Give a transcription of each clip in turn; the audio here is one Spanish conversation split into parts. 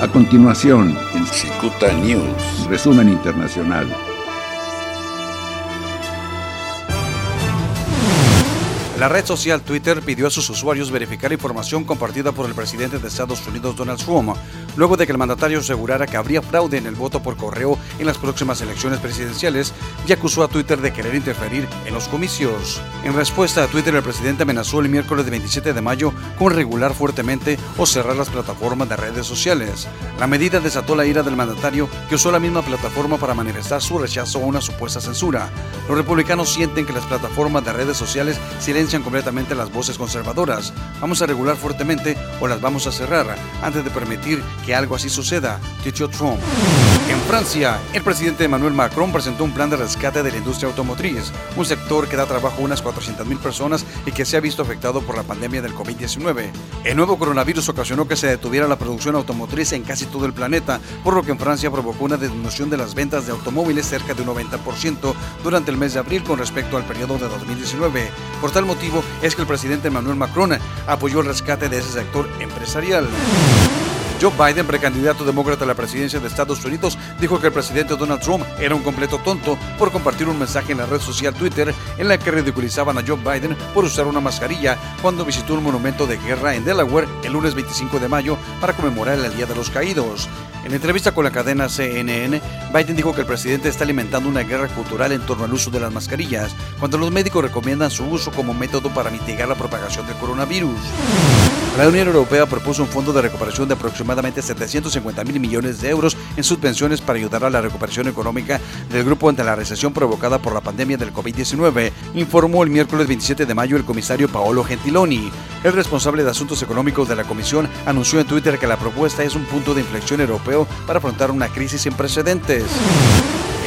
A continuación, en Cicuta News, resumen internacional. La red social Twitter pidió a sus usuarios verificar información compartida por el presidente de Estados Unidos Donald Trump, luego de que el mandatario asegurara que habría fraude en el voto por correo en las próximas elecciones presidenciales y acusó a Twitter de querer interferir en los comicios. En respuesta a Twitter, el presidente amenazó el miércoles 27 de mayo con regular fuertemente o cerrar las plataformas de redes sociales. La medida desató la ira del mandatario, que usó la misma plataforma para manifestar su rechazo a una supuesta censura. Los republicanos sienten que las plataformas de redes sociales silencian completamente las voces conservadoras. Vamos a regular fuertemente o las vamos a cerrar antes de permitir que algo así suceda, dijo Trump. En Francia, el presidente Emmanuel Macron presentó un plan de rescate de la industria automotriz, un sector que da trabajo a unas 400.000 personas y que se ha visto afectado por la pandemia del COVID-19. El nuevo coronavirus ocasionó que se detuviera la producción automotriz en casi todo el planeta, por lo que en Francia provocó una disminución de las ventas de automóviles cerca de un 90% durante el mes de abril con respecto al periodo de 2019. Por tal es que el presidente Emmanuel Macron apoyó el rescate de ese sector empresarial. Joe Biden, precandidato demócrata a la presidencia de Estados Unidos, dijo que el presidente Donald Trump era un completo tonto por compartir un mensaje en la red social Twitter en la que ridiculizaban a Joe Biden por usar una mascarilla cuando visitó un monumento de guerra en Delaware el lunes 25 de mayo para conmemorar el Día de los Caídos. En entrevista con la cadena CNN, Biden dijo que el presidente está alimentando una guerra cultural en torno al uso de las mascarillas, cuando los médicos recomiendan su uso como método para mitigar la propagación del coronavirus. La Unión Europea propuso un fondo de recuperación de aproximadamente 750 mil millones de euros en subvenciones para ayudar a la recuperación económica del grupo ante la recesión provocada por la pandemia del COVID-19, informó el miércoles 27 de mayo el comisario Paolo Gentiloni. El responsable de asuntos económicos de la Comisión anunció en Twitter que la propuesta es un punto de inflexión europeo para afrontar una crisis sin precedentes.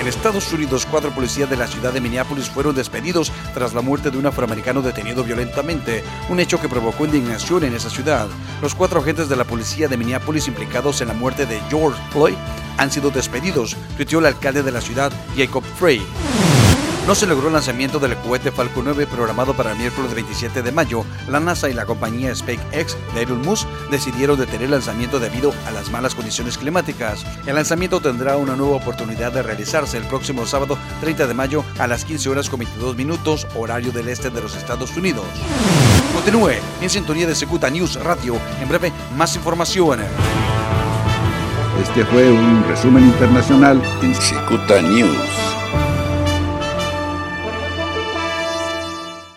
En Estados Unidos, cuatro policías de la ciudad de Minneapolis fueron despedidos tras la muerte de un afroamericano detenido violentamente, un hecho que provocó indignación en esa ciudad. Los cuatro agentes de la policía de Minneapolis implicados en la muerte de George Floyd han sido despedidos, tuiteó el alcalde de la ciudad, Jacob Frey. No se logró el lanzamiento del cohete Falcon 9 programado para el miércoles 27 de mayo. La NASA y la compañía SpaceX de Elon Musk decidieron detener el lanzamiento debido a las malas condiciones climáticas. El lanzamiento tendrá una nueva oportunidad de realizarse el próximo sábado 30 de mayo a las 15 horas con 22 minutos, horario del este de los Estados Unidos. Continúe en sintonía de Secuta News Radio. En breve, más información. Este fue un resumen internacional en Secuta News.